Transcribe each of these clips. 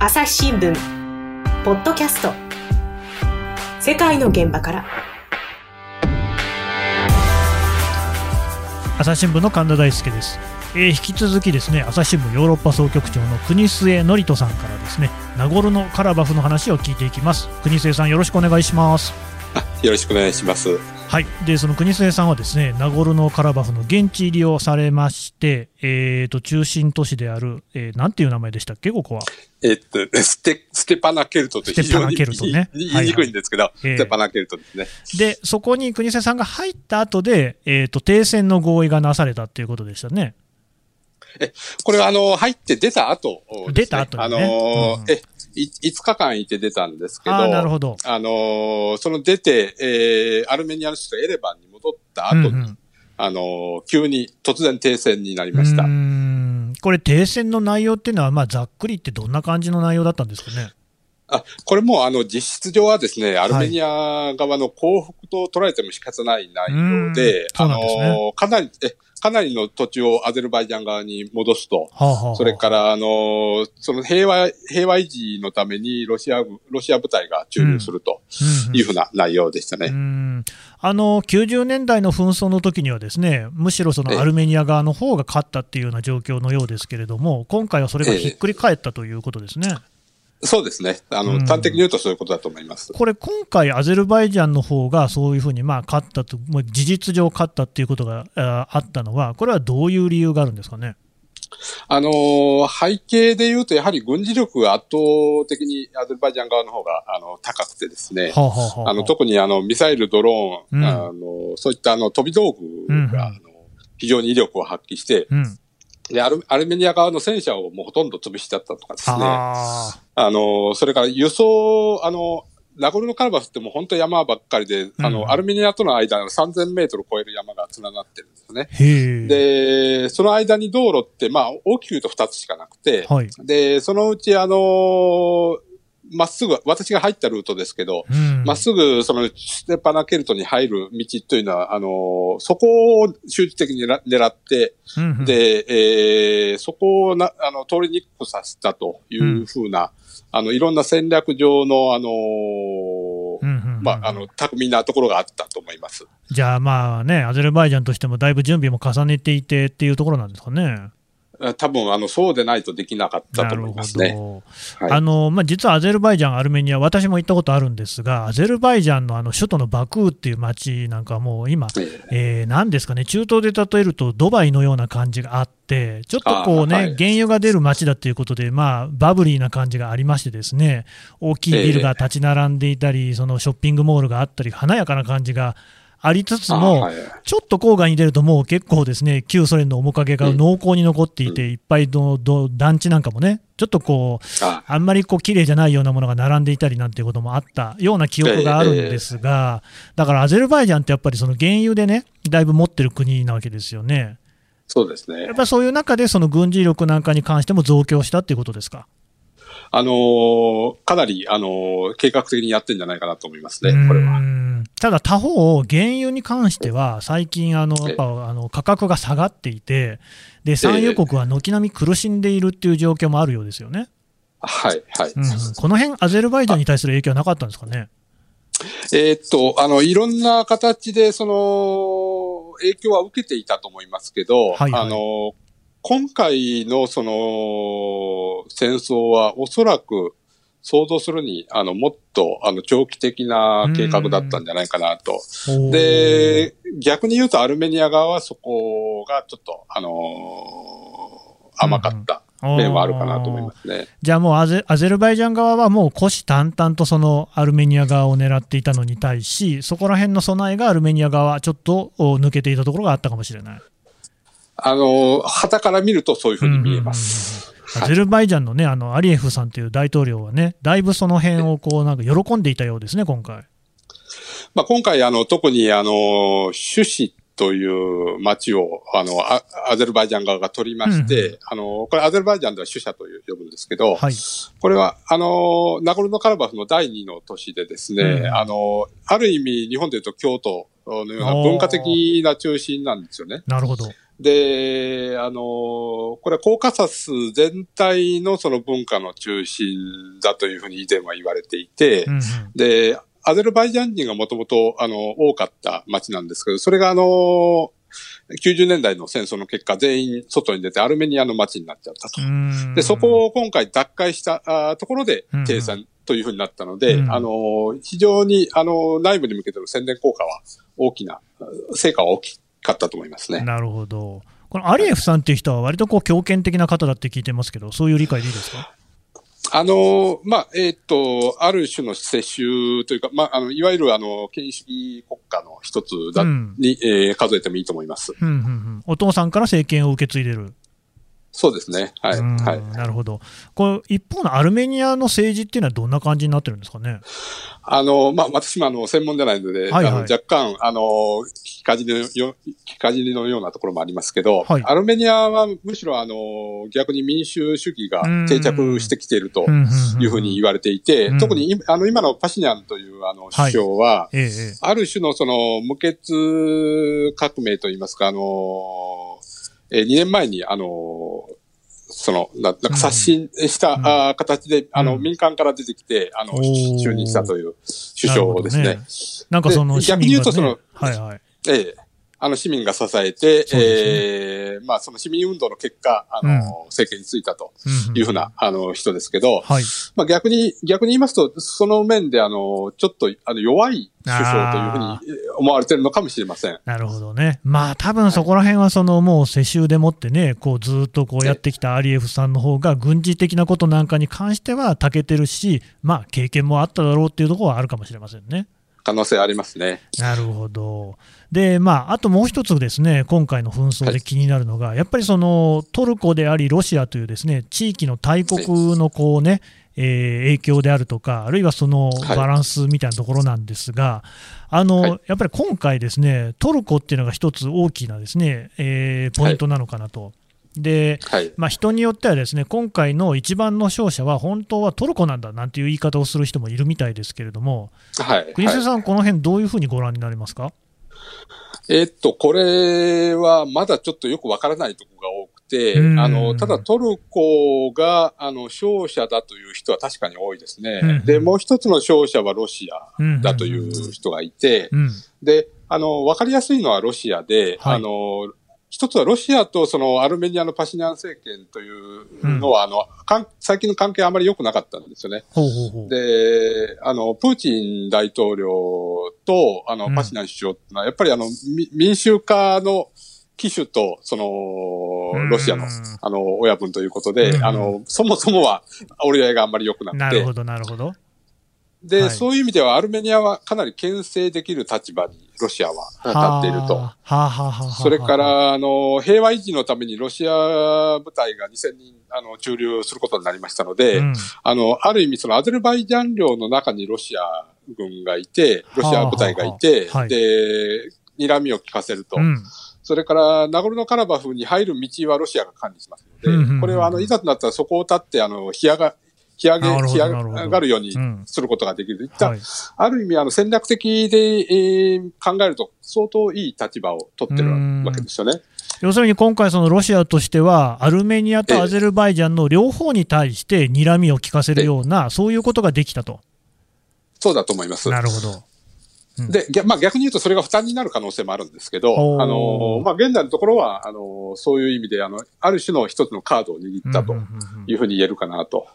朝日新聞。ポッドキャスト。世界の現場から。朝日新聞の神田大輔です、えー、引き続きですね朝日新聞ヨーロッパ総局長の国末典人さんからですねナゴルノカラバフの話を聞いていきます。国末さんよろしくお願いします。よろしくお願いします。はい、でその国末さんはですねナゴルノカラバフの現地入りをされまして、えーと、中心都市である、えー、なんていう名前でしたっけ、ここは。えっとステ、ステパナケルトと非常に言い,、ね、言いにくいんですけど、はいはい、ステパナケルトですね。で、そこに国末さんが入った後で、えーと、停戦の合意がなされたということでしたね。え、これはあの、入って出た後、ね、出た後、ね、あのうん、え、5日間いて出たんですけど、あなるほど。あのー、その出て、えー、アルメニアの首都エレバンに戻った後に、うんうん、あのー、急に突然停戦になりました。これ停戦の内容っていうのは、まあ、ざっくりってどんな感じの内容だったんですかね？あ、これもあの実質上はですね、アルメニア側の降伏と捉えても仕方ない内容で、あの、かなり、え、かなりの土地をアゼルバイジャン側に戻すと、はあはあ、それから、あの、その平和、平和維持のためにロシアロシア部隊が駐留するというふうな内容でしたね。うん、あの、90年代の紛争の時にはですね、むしろそのアルメニア側の方が勝ったっていうような状況のようですけれども、今回はそれがひっくり返ったということですね。えそうですね。あの、端的に言うとそういうことだと思います。これ、今回、アゼルバイジャンの方がそういうふうに、まあ、勝ったと、もう事実上勝ったっていうことがあったのは、これはどういう理由があるんですかね？あのー、背景で言うと、やはり軍事力が圧倒的にアゼルバイジャン側の方が、あの、高くてですね。はあはあ、あの、特にあの、ミサイル、ドローン、うん、あの、そういったあの、飛び道具が、うん、あの非常に威力を発揮して、うんでアル、アルメニア側の戦車をもうほとんど潰しちゃったとかですね。あの、それから輸送、あの、ナゴルノカラバフってもう本当山ばっかりで、うん、あの、アルメニアとの間の3000メートル超える山が連なってるんですよね。で、その間に道路って、まあ、大きく言うと2つしかなくて、はい、で、そのうちあのまっすぐ、私が入ったルートですけど、ま、うん、っすぐそのステパナケルトに入る道というのは、あの、そこを集中的に狙って、うん、で、えー、そこをな、あの、通りにくくさせたというふうな、うん、あの、いろんな戦略上の、あのまあ、あの、巧みなところがあったと思います。じゃあまあね、アゼルバイジャンとしてもだいぶ準備も重ねていてっていうところなんですかね。多分あのそうでないとできなかったと思いますね。はい、あのまあ、実はアゼルバイジャン、アルメニア、私も行ったことあるんですが、アゼルバイジャンのあの首都のバクーっていう街なんかはもう今、えー、何ですかね、中東で例えるとドバイのような感じがあって、ちょっとこうね、はい、原油が出る街だということで、まあ、バブリーな感じがありましてですね、大きいビルが立ち並んでいたり、そのショッピングモールがあったり、華やかな感じがありつつも、はい、ちょっと郊外に出ると、もう結構ですね、旧ソ連の面影が濃厚に残っていて、うん、いっぱいの団地なんかもね、ちょっとこう、あんまりこう綺麗じゃないようなものが並んでいたりなんていうこともあったような記憶があるんですが、だからアゼルバイジャンってやっぱりその原油でね、だいぶ持ってる国なわけですよね。そうですね。やっぱりそういう中で、その軍事力なんかに関しても増強したっていうことですか？あのー、かなり、あのー、計画的にやってるんじゃないかなと思いますね、これは。ただ他方、原油に関しては、最近あの、やっぱあの価格が下がっていて、で産油国は軒並み苦しんでいるっていう状況もあるようですよね。はい、はい、うん、この辺アゼルバイジャンに対する影響はなかったんですかね？えー、っと、あの、いろんな形で、その、影響は受けていたと思いますけど、はいはい、あの、今回のその戦争はおそらく想像するに、あの、もっと、あの、長期的な計画だったんじゃないかなと。で、逆に言うとアルメニア側はそこがちょっと、あのー、甘かった。面はあるかなと思いますね。じゃあもうアゼアゼルバイジャン側はもう虎視眈々とそのアルメニア側を狙っていたのに対し、そこら辺の備えがアルメニア側はちょっと抜けていたところがあったかもしれない。あの、旗から見るとそういうふうに見えます。アゼルバイジャンのね、あの、アリエフさんという大統領はね、だいぶその辺をこう、なんか喜んでいたようですね、今回。まあ、今回、あの、特に、あの、シュシという町を、あの、アゼルバイジャン側が取りまして、うんうん、あの、これアゼルバイジャンでは主者という呼ぶんですけど、はい、これは、あの、ナゴルノカラバフの第二の都市でですね、うん、あの、ある意味、日本でいうと京都のような文化的な中心なんですよね。なるほど。で、あの、これはコーカサス全体のその文化の中心だというふうに以前は言われていて、うんうん、で、アゼルバイジャン人がもともと、あの、多かった町なんですけど、それがあの、90年代の戦争の結果、全員外に出てアルメニアの町になっちゃったと。で、そこを今回奪回したところで停戦というふうになったので、うん、あの、非常に、あの、内部に向けての宣伝効果は大きな、成果は大きかったと思いますね。なるほど。このアリエフさんっていう人は割とこう強権的な方だって聞いてますけど、そういう理解でいいですか？あの、まあ、えっ、ー、と、ある種の世襲というか、まあ、あの、いわゆるあの、権威主義国家の一つだ、うん、に、えー、数えてもいいと思います、うんうんうん。お父さんから政権を受け継いでる。そうですね。はい。はい、なるほど。これ、一方のアルメニアの政治っていうのはどんな感じになってるんですかね？あの、まあ、私もあの、専門じゃないので、はいはい、あの若干、あの、聞きかじりのよ、聞きかじりのようなところもありますけど、はい、アルメニアはむしろあの、逆に民主主義が定着してきているというふうに言われていて、特にあの、今のパシニャンというあの、首相は、はいええ、ある種のその、無血革命といいますか、あの、えー、2年前に、あの、その、ななんか刷新した、うん、あ形で、あの、民間から出てきて、あの、就任したという首相ですね。ねなんかその、逆に言うとその、はいはい。ええあの市民が支えて、ね、ええー、まあその市民運動の結果、あの、うん、政権に就いたというふうな、あの人ですけど、はい、まあ逆に、逆に言いますと、その面であの、ちょっとあの弱い首相というふうに思われてるのかもしれません。なるほどね。まあ多分そこら辺はそのもう世襲でもってね、こうずっとこうやってきたアリエフさんの方が軍事的なことなんかに関しては長けてるし、まあ経験もあっただろうっていうところはあるかもしれませんね。可能性ありますね。なるほど。で、まあ、あともう一つですね、今回の紛争で気になるのが、はい、やっぱりそのトルコであり、ロシアというですね地域の大国のこうね、えー、影響であるとか、あるいはそのバランスみたいなところなんですが、はい、あの、はい、やっぱり今回、ですねトルコっていうのが一つ大きなですね、えー、ポイントなのかなと。で、はい、まあ、人によってはですね今回の一番の勝者は本当はトルコなんだなんていう言い方をする人もいるみたいですけれども、はい、国瀬さん、この辺どういうふうにご覧になりますか？えっと、これはまだちょっとよくわからないところが多くて、あの、ただトルコが、あの、勝者だという人は確かに多いですね。で、もう一つの勝者はロシアだという人がいて、で、あの、わかりやすいのはロシアで、はい、あの、一つはロシアとそのアルメニアのパシニャン政権というのは、うん、あの、最近の関係あまり良くなかったんですよね。ほうほうほうで、あの、プーチン大統領と、あの、パシニャン首相ってのは、やっぱりあの、民衆化の機種と、その、ロシアの、あの、親分ということで、あの、そもそもは折り合いがあんまり良くなくて。なるほど、なるほど。で、はい、そういう意味ではアルメニアはかなり牽制できる立場にロシアは立っていると。それから、あの、平和維持のためにロシア部隊が2000人、あの、駐留することになりましたので、うん、あの、ある意味そのアゼルバイジャン領の中にロシア軍がいて、ロシア部隊がいて、はあはあ、で、睨みを聞かせると。うん。それから、ナゴルノカラバフに入る道はロシアが管理しますので、これは、あの、いざとなったらそこを立って、あの、干上が、引上げ、引上がるようにすることができる。うん、いった、はい、ある意味、あの、戦略的で、えー、考えると、相当いい立場を取ってるわけですよね。要するに今回、そのロシアとしては、アルメニアとアゼルバイジャンの両方に対して睨みを利かせるような、そういうことができたと。そうだと思います。なるほど。で、まあ、逆に言うとそれが負担になる可能性もあるんですけど、あの、まあ、現在のところは、あの、そういう意味で、あの、ある種の一つのカードを握ったというふうに言えるかなと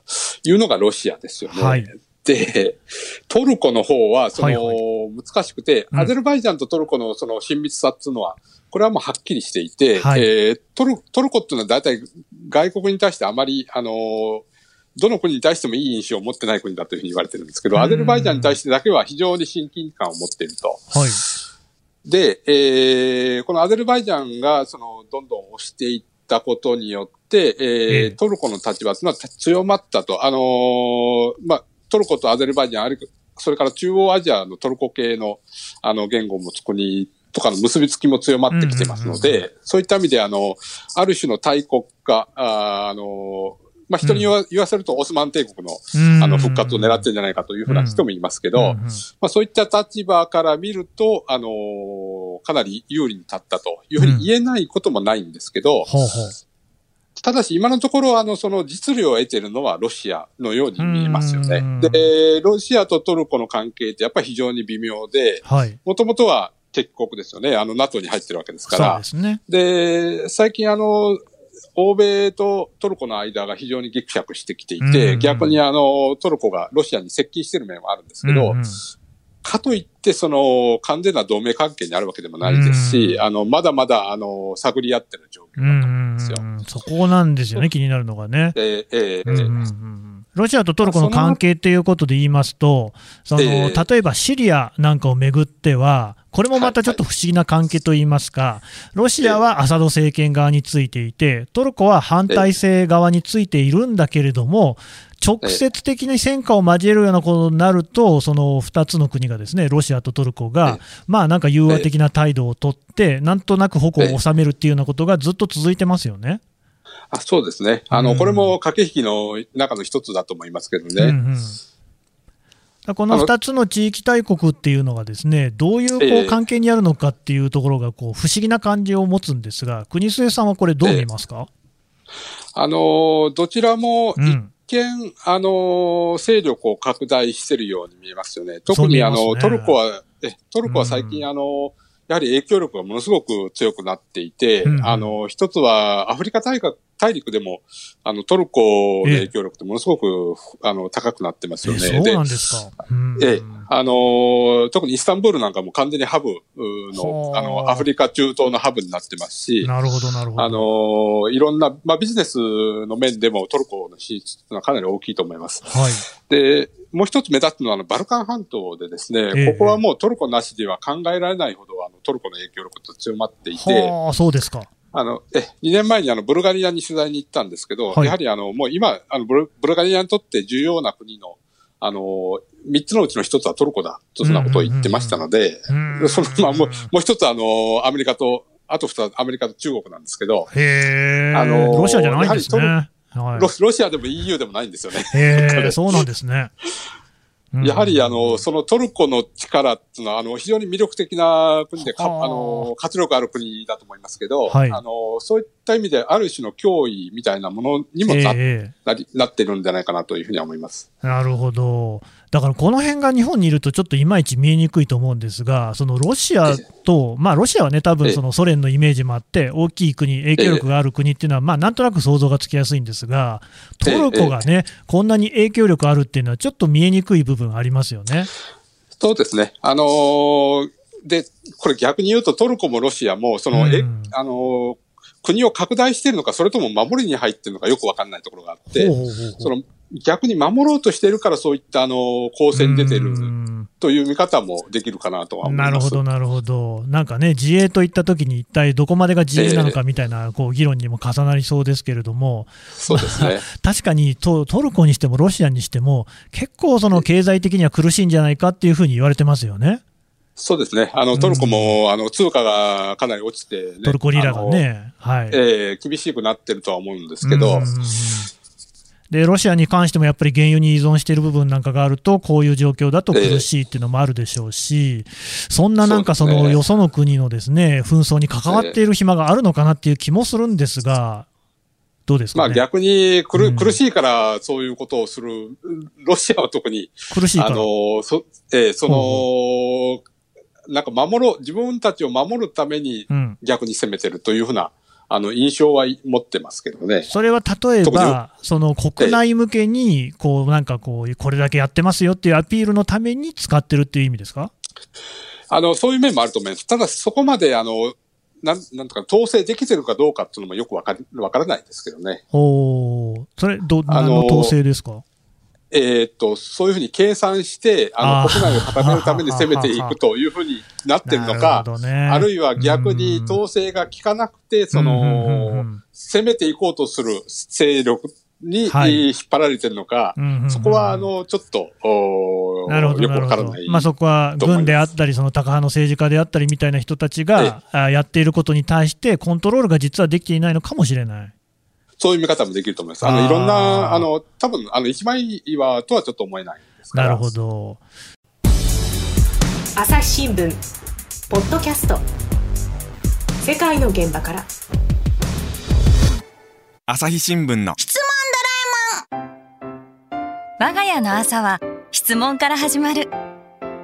いうのがロシアですよね。はい、で、トルコの方は、その、はいはい、難しくて、アゼルバイジャンとトルコのその親密さっていうのは、これはもうはっきりしていて、はい、えー、トルトルコっていうのは大体外国に対してあまり、あのどの国に対してもいい印象を持ってない国だというふうに言われてるんですけど、アゼルバイジャンに対してだけは非常に親近感を持っていると。はい。で、えー、このアゼルバイジャンが、その、どんどん押していったことによって、えー、えー、トルコの立場というのは強まったと。あのー、まあ、トルコとアゼルバイジャン、あるそれから中央アジアのトルコ系の、あの、言語もつ国とかの結びつきも強まってきてますので、そういった意味で、あの、ある種の大国化、あ、あの、まあ、人に言わ,、言わせるとオスマン帝国のあの復活を狙ってるんじゃないかというふうな人もいますけど、まあ、そういった立場から見ると、あのかなり有利に立ったというふうに言えないこともないんですけど、うんほうほう。ただし今のところ、あの、その実利を得ているのはロシアのように見えますよね。で、ロシアとトルコの関係ってやっぱり非常に微妙で、もともとは敵国ですよね。あの、NATO に入ってるわけですから。そうですね。で、最近あの、欧米とトルコの間が非常にぎくしゃくしてきていて、逆にあの、トルコがロシアに接近している面はあるんですけど、うんうん、かといって、その、完全な同盟関係にあるわけでもないですし、あの、まだまだ、あの、探り合ってる状況だと思うんですよ。そこなんですよね、気になるのがね。ええええロシアとトルコの関係ということで言いますと、その、例えばシリアなんかをめぐっては、これもまたちょっと不思議な関係といいますか、ロシアはアサド政権側についていて、トルコは反体制側についているんだけれども、直接的に戦火を交えるようなことになると、その2つの国がですね、ロシアとトルコが、まあなんか融和的な態度を取って、なんとなく矛を収めるっていうようなことがずっと続いてますよね。あそうですね。あの、これも駆け引きの中の一つだと思いますけどね。うんうんこの2つの地域大国っていうのがですねどういうこう関係にあるのかっていうところがこう不思議な感じを持つんですが、国末さんはこれ、どう見ますか、あのどちらも一見、あの勢力を拡大しているように見えますよね。特にあの、トルコはえトルコは最近、あのやはり影響力がものすごく強くなっていて、うん、あの、一つはアフリカ大大陸でも、あの、トルコの影響力ってものすごく、あの、高くなってますよね。そうなんですか。ええ、あの、特にイスタンブールなんかも完全にハブの、あの、アフリカ中東のハブになってますし、なるほど、なるほど。あの、いろんな、まあ、ビジネスの面でもトルコの進出はかなり大きいと思います。はい。で、もう一つ目立つのは、あの、バルカン半島でですね、えここはもうトルコなしでは考えられないほど、あの、トルコの影響力と強まっていて、ああ、そうですか。あの、え、2年前にあの、ブルガリアに取材に行ったんですけど、はい、やはりあの、もう今、あのブル、ブルガリアにとって重要な国の、あの、三つのうちの一つはトルコだ、とそんなことを言ってましたので、その、まあ、もう、もう一つあの、アメリカと、あと二つアメリカと中国なんですけど、へあの、ロシアじゃないんですね。はい、ロロシアでも EU でもないんですよね。へそうなんですね。やはり、あの、そのトルコの力っていうのは、あの、非常に魅力的な国で、かあ。の、活力ある国だと思いますけど、はい、あの、そういった意味で、ある種の脅威みたいなものにもなえー、なりなってるんじゃないかなというふうには思います。なるほど。だからこの辺が日本にいるとちょっといまいち見えにくいと思うんですが、そのロシアと、まあ、ロシアはね、多分そのソ連のイメージもあって、大きい国、影響力がある国っていうのは、まあ、なんとなく想像がつきやすいんですが、トルコがね、こんなに影響力あるっていうのは、ちょっと見えにくい部分ありますよね。そうですね。あのー、で、これ逆に言うとトルコもロシアも、その、うん、え、あのー国を拡大しているのか、それとも守りに入っているのかよくわかんないところがあって、その逆に守ろうとしているからそういったあの構成に出てるという見方もできるかなとは思います。なるほど、なるほど、なんかね、自衛といったときに、一体どこまでが自衛なのかみたいな、こう議論にも重なりそうですけれども、そうですね、確かにトトルコにしてもロシアにしても、結構、その経済的には苦しいんじゃないかっていうふうに言われてますよね。そうですね。あの、トルコも、うん、あの、通貨がかなり落ちて、ね、トルコリラがね、はい。えー、厳しくなってるとは思うんですけど、うんでロシアに関してもやっぱり原油に依存している部分なんかがあると、こういう状況だと苦しいっていうのもあるでしょうし、そんななんかそのよその国のですね紛争に関わっている暇があるのかなっていう気もするんですが、どうですか、ね、まあ逆に苦,、苦しいからそういうことをする、ロシアは特に、苦しいあのそ,、えー、その、なんか守ろう、自分たちを守るために逆に攻めてるというふうな、あの、印象は持ってますけどね。それは例えば、その国内向けに、こう、なんかこう、これだけやってますよっていうアピールのために使ってるっていう意味ですか？あの、そういう面もあると思います。ただ、そこまで、あの、なん、なんとか統制できてるかどうかっていうのもよくわかわからないですけどね。おそれ、ど、何の統制ですか？えー、っと、そういうふうに計算して、あの、国内を固めるために攻めていくというふうになってるのか、ね、あるいは逆に統制が効かなくて、その、攻めていこうとする勢力に、はい、引っ張られてるのか、そこは、あの、ちょっと、なるほどよくわからない。まあ、そこは軍であったり、その高派の政治家であったりみたいな人たちがやっていることに対して、コントロールが実はできていないのかもしれない。そういう見方もできると思います。あの、いろんな、あの、多分、あの、一枚岩とはちょっと思えないです。なるほど。朝日新聞、ポッドキャスト。世界の現場から。朝日新聞の。質問ドラえもん我が家の朝は質問から始まる。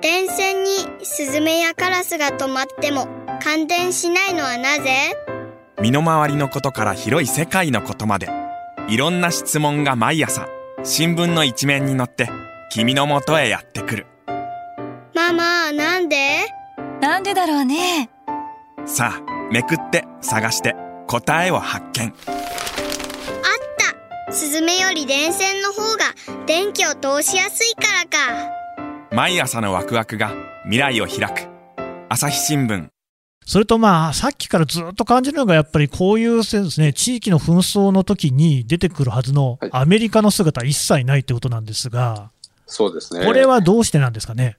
電線にスズメやカラスが止まっても感電しないのはなぜ？身の回りのことから広い世界のことまで。いろんな質問が毎朝新聞の一面に載って君のもとへやってくる。ママなんで？なんでだろうね。さあめくって探して答えを発見。あった。スズメより電線の方が電気を通しやすいからか。毎朝のワクワクが未来を開く。朝日新聞それとまあ、さっきからずっと感じるのが、やっぱりこういうですね、地域の紛争の時に出てくるはずのアメリカの姿、一切ないってことなんですが、そうですね。これはどうしてなんですかね？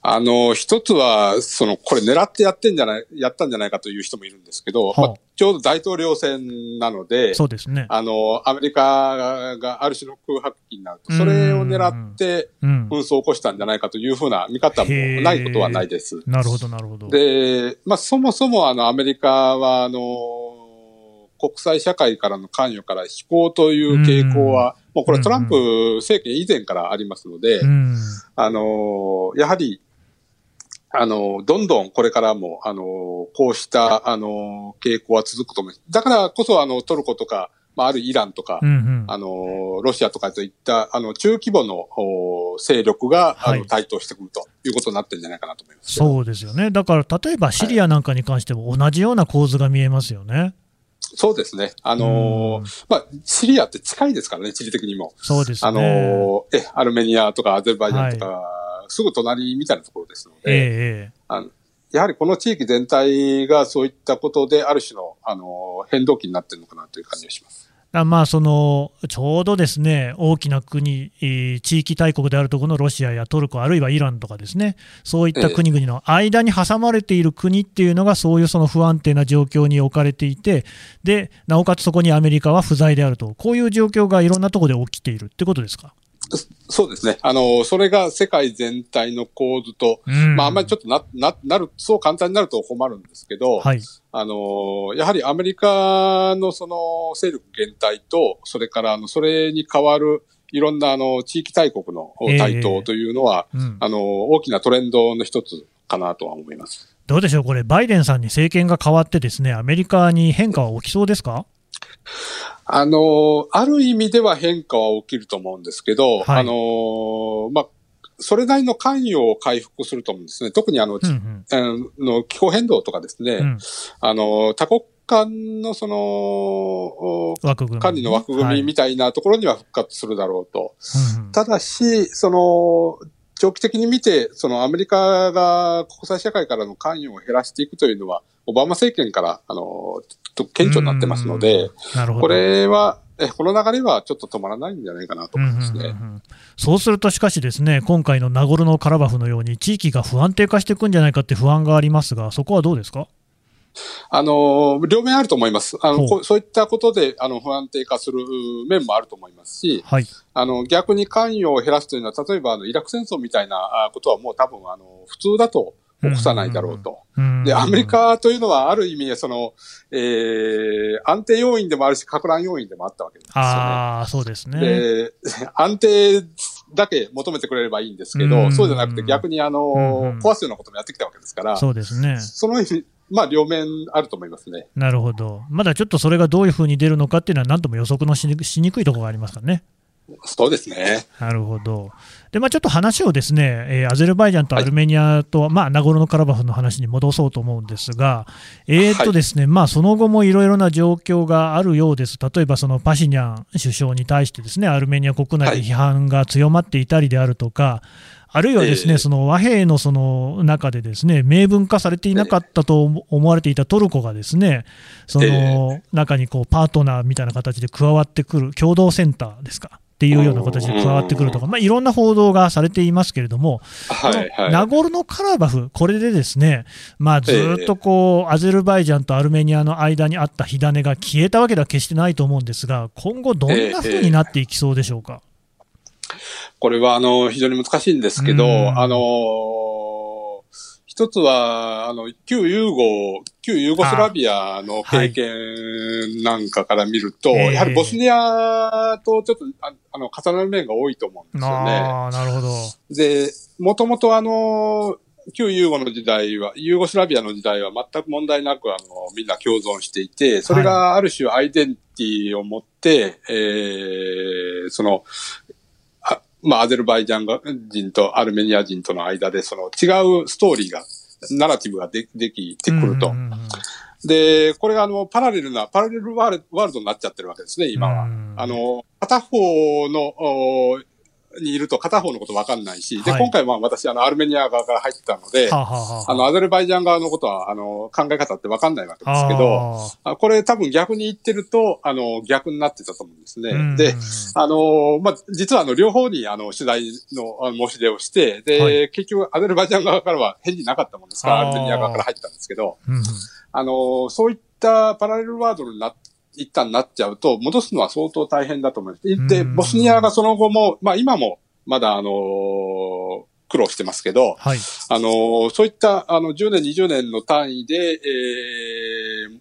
あの、一つは、その、これ狙ってやってんじゃない、やったんじゃないかという人もいるんですけど、まあ、ちょうど大統領選なので、そうですね。あの、アメリカがある種の空白期になると、それを狙って紛争を起こしたんじゃないかというふうな見方もないことはないです。なるほど、なるほど。で、まあ、そもそもあの、アメリカは、あの、国際社会からの関与から非行という傾向は、もうこれトランプ政権以前からありますので、あの、やはり、あの、どんどんこれからも、あの、こうした、あの、傾向は続くと思います。だからこそ、あの、トルコとか、まあ、あるイランとか、うんうん、あの、ロシアとかといった、あの、中規模の勢力が、はい、あの、台頭してくるということになってるんじゃないかなと思います。そうですよね。だから、例えばシリアなんかに関しても同じような構図が見えますよね。そうですね。あのー、まあ、シリアって近いですからね、地理的にも。そうですね。あのー、え、アルメニアとかアゼルバイジャンとか、はい、すぐ隣みたいなところですので、えー、あのやはりこの地域全体がそういったことで、ある種の、あのー、変動期になってるのかなという感じがします。まあ、そのちょうどですね大きな国、地域大国であるところのロシアやトルコ、あるいはイランとかですね、そういった国々の間に挟まれている国っていうのが、そういうその不安定な状況に置かれていて、でなおかつそこにアメリカは不在であると、こういう状況がいろんなところで起きているってことですか？そうですね。あの、それが世界全体の構図と、うん、まあ、あんまりちょっとな、な、なる、そう簡単になると困るんですけど、はい、あの、やはりアメリカのその勢力減退と、それからあの、それに代わる、いろんなあの、地域大国の台頭というのは、えーうん、あの、大きなトレンドの一つかなとは思います。どうでしょう、これ、バイデンさんに政権が変わってですね、アメリカに変化は起きそうですか？あの、ある意味では変化は起きると思うんですけど、はい、あの、まあ、それなりの関与を回復すると思うんですね。特にあの、うんうん、の気候変動とかですね、うん、あの、多国間のその、管理の枠組みみたいなところには復活するだろうと。はい、ただし、その、長期的に見て、そのアメリカが国際社会からの関与を減らしていくというのは、オバマ政権から、あの、顕著になってますので、これは、えこの流れはちょっと止まらないんじゃないかなと思いますね、うんうんうん、そうすると、しかしですね、今回のナゴルノカラバフのように、地域が不安定化していくんじゃないかって不安がありますが、そこはどうですか？あの、両面あると思います。あの、そういったことで、あの、不安定化する面もあると思いますし、はい、あの、逆に関与を減らすというのは、例えば、あの、イラク戦争みたいなことはもう多分、あの、普通だと起こさないだろうと。で、アメリカというのはある意味、その、えー、安定要因でもあるし、拡乱要因でもあったわけですよね。ああ、そうですね。で、安定だけ求めてくれればいいんですけど、そうじゃなくて逆にあの、壊すようなこともやってきたわけですから、そうですね。そのまあ、両面あると思いますね。なるほど。まだちょっとそれがどういうふうに出るのかっていうのは、なんとも予測のしにくいところがありますからね。そうですね。なるほど。で、まあ、ちょっと話をですね、えー、アゼルバイジャンとアルメニアと、はい、まあ、ナゴルノカラバフの話に戻そうと思うんですが、えとですね、はい、まあ、その後もいろいろな状況があるようです。例えば、そのパシニャン首相に対してですね、アルメニア国内で批判が強まっていたりであるとか、はいあるいはですね、えー、その和平のその中でですね明文化されていなかったと思われていたトルコがですねその中にこうパートナーみたいな形で加わってくる共同センターですかっていうような形で加わってくるとか、まあ、いろんな報道がされていますけれども、はいはい、ナゴルノカラバフ、これでですね、まあ、ずっとこう、アゼルバイジャンとアルメニアの間にあった火種が消えたわけでは決してないと思うんですが、今後、どんなふうになっていきそうでしょうか？これは、あの、非常に難しいんですけど、あの、一つは、あの、旧ユーゴ、旧ユーゴスラビアの経験なんかから見ると、はい、やはりボスニアとちょっとああの重なる面が多いと思うんですよね。あなるほど。で、もともとあの、旧ユーゴの時代は、ユーゴスラビアの時代は全く問題なく、あの、みんな共存していて、それがある種アイデンティティを持って、はい、えー、その、あまあ、アゼルバイジャン人とアルメニア人との間で、その違うストーリーが、ナラティブがでできてくると。で、これがあの、パラレルな、パラレルワールドになっちゃってるわけですね、今は。あの、片方の、にいると片方のことわかんないし、で、今回は私、あの、アルメニア側から入ってたので、ははあの、アゼルバイジャン側のことは、あの、考え方ってわかんないわけですけど、あこれ多分逆に言ってると、あの、逆になってたと思うんですね。で、あの、まあ、実はあの、両方にあの、取材の申し出をして、で、はい、結局、アゼルバイジャン側からは返事なかったもんですから、アルメニア側から入ったんですけど、あの、そういったパラレルワードになって、一旦なっちゃうと、戻すのは相当大変だと思います。で、ボスニアがその後も、まあ今も、まだあのー、苦労してますけど、はい、あのー、そういった、あの、10年、20年の単位で、えー、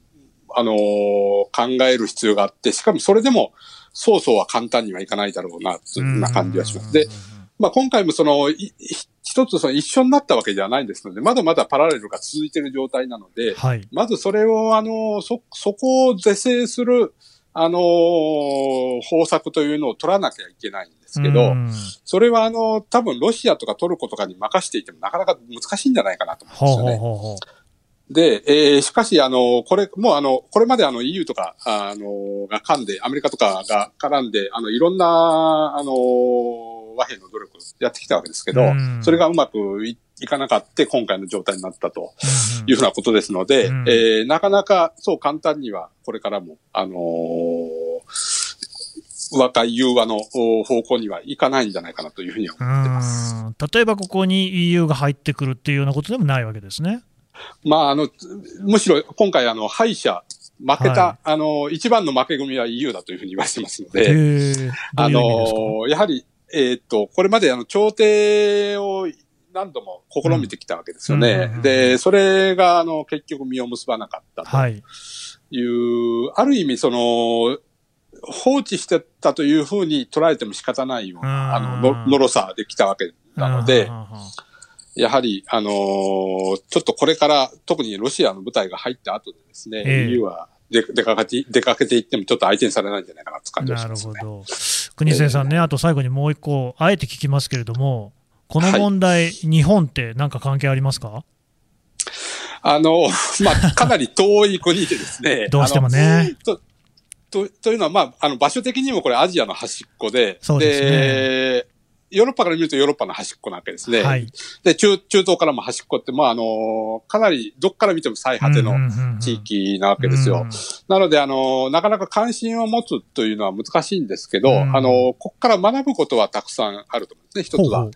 あのー、考える必要があって、しかもそれでも、そうそうは簡単にはいかないだろうな、そんな感じはします。で、まあ今回もその、一つその一緒になったわけではないんですので、まだまだパラレルが続いている状態なので、はい、まずそれを、あの、そ、そこを是正する、あのー、方策というのを取らなきゃいけないんですけど、それはあの、多分ロシアとかトルコとかに任していてもなかなか難しいんじゃないかなと思うんですよね。ほうほうほうで、えー、しかし、あの、これ、もうあの、これまであの EU とか、あの、が噛んで、アメリカとかが絡んで、あの、いろんな、あの、和平の努力をやってきたわけですけど、それがうまくいいかなかった今回の状態になったというふうなことですので、うん、えー、なかなかそう簡単にはこれからも、あのー、和解融和の方向にはいかないんじゃないかなというふうに思ってます。例えばここに EU が入ってくるっていうようなことでもないわけですね。まあ、あの、むしろ今回あの、敗者、負けた、はい、あの、一番の負け組は EU だというふうに言われてますので、あの、やはり、えー、っと、これまであの、調停を何度も試みてきたわけですよね。で、それが、あの、結局実を結ばなかったという、はい、ある意味、その、放置してたというふうに捉えても仕方ないような、あの、のろさできたわけなので、やはり、あのー、ちょっとこれから、特にロシアの部隊が入った後でですね、えー、EU は出かけて、出かけていってもちょっと相手にされないんじゃないかなって感じがしますね。なるほど。国瀬さんね、あと最後にもう一個、あえて聞きますけれども、この問題、はい、日本って何か関係ありますか？あの、まあ、かなり遠い国でですね。どうしてもね。ととというのは、まあ、あの、場所的にもこれアジアの端っこで、そうですね。でヨーロッパから見るとヨーロッパの端っこなわけですね。はい。で、中、中東からも端っこって、まあ、あの、かなり、どっから見ても最果ての地域なわけですよ。なので、あの、なかなか関心を持つというのは難しいんですけど、あの、ここから学ぶことはたくさんあると思うんですね、一つは。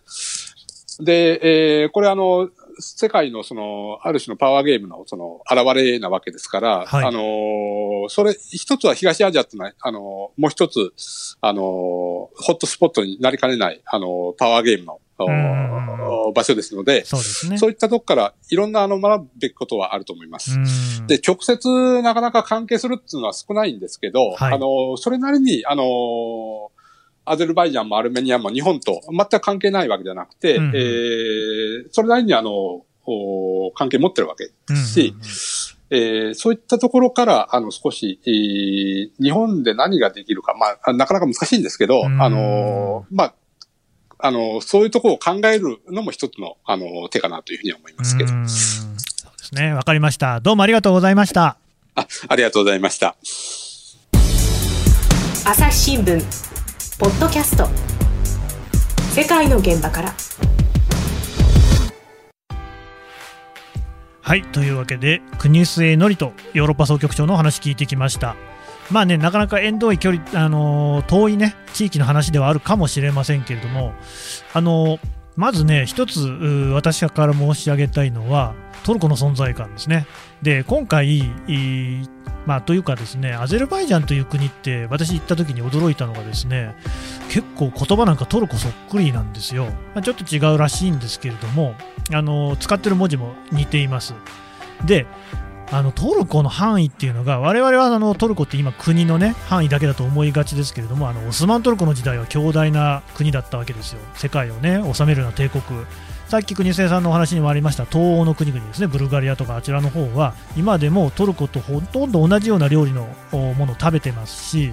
で、えー、これあの、世界のその、ある種のパワーゲームのその、現れなわけですから、はい、あの、それ、一つは東アジアってのは、あの、もう一つ、あの、ホットスポットになりかねない、あの、パワーゲームの、場所ですので、そうですね。そういったとこからいろんなあの学ぶべきことはあると思います。で、直接なかなか関係するっていうのは少ないんですけど、はい、あの、それなりに、あの、アゼルバイジャンもアルメニアも日本と全く関係ないわけじゃなくて、うん、えー、それなりにあの、関係持ってるわけですし、えー、そういったところから、あの、少し、えー、日本で何ができるか、まあ、なかなか難しいんですけど、うん、あの、まあ、あの、そういうところを考えるのも一つの、あの、手かなというふうには思いますけど。そうですね。わかりました。どうもありがとうございました。あ、ありがとうございました。朝日新聞ポッドキャスト。世界の現場から。はいというわけで国末のりとヨーロッパ総局長のお話聞いてきました。まあねなかなか遠遠い距離、あのー、遠いね地域の話ではあるかもしれませんけれどもあのー、まずね一つ私から申し上げたいのはトルコの存在感ですね。で今回まあ、というかですねアゼルバイジャンという国って私行った時に驚いたのがですね結構言葉なんかトルコそっくりなんですよ、まあ、ちょっと違うらしいんですけれどもあの使ってる文字も似ています。であのトルコの範囲っていうのが我々はあのトルコって今国のね範囲だけだと思いがちですけれどもあのオスマントルコの時代は強大な国だったわけですよ。世界をね治めるような帝国。さっき国末さんのお話にもありました東欧の国々ですね。ブルガリアとかあちらの方は今でもトルコとほとんど同じような料理のものを食べてますし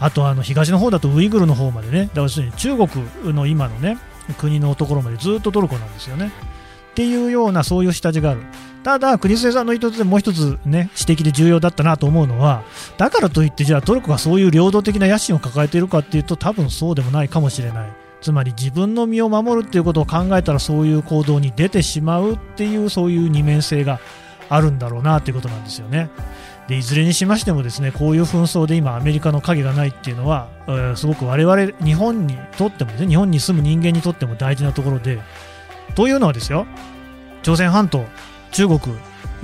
あとあの東の方だとウイグルの方までね。だから中国の今のね国のところまでずっとトルコなんですよね。っていうようなそういう下地がある。ただ、国末さんの一つでもう一つね、指摘で重要だったなと思うのは、だからといって、じゃあトルコがそういう領土的な野心を抱えているかっていうと、多分そうでもないかもしれない。つまり自分の身を守るっていうことを考えたらそういう行動に出てしまうっていうそういう二面性があるんだろうなっていうことなんですよね。でいずれにしましてもですねこういう紛争で今アメリカの影がないっていうのは、えー、すごく我々日本にとってもね日本に住む人間にとっても大事なところでというのはですよ朝鮮半島中国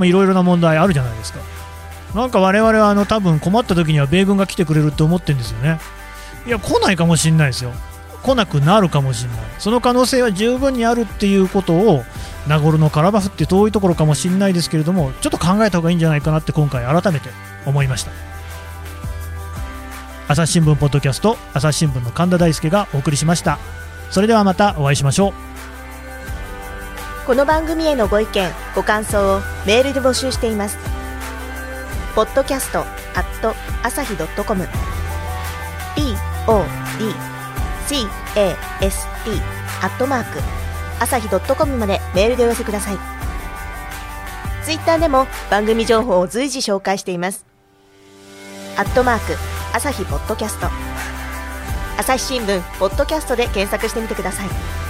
いろいろな問題あるじゃないですか。なんか我々はあの多分困った時には米軍が来てくれるって思ってるんですよね。いや来ないかもしれないですよ。来なくなるかもしれない。その可能性は十分にあるっていうことをナゴルノカラバフって遠いところかもしれないですけれどもちょっと考えた方がいいんじゃないかなって今回改めて思いました。朝日新聞ポッドキャスト朝日新聞の神田大輔がお送りしました。それではまたお会いしましょう。この番組へのご意見ご感想をメールで募集しています。ポッドキャストアット朝日ドットコム。podcast アットマーク朝日ドットコムまでメールでお寄せください。ツイッターでも番組情報を随時紹介しています。アットマーク朝日ポッドキャスト。朝日新聞ポッドキャストで検索してみてください。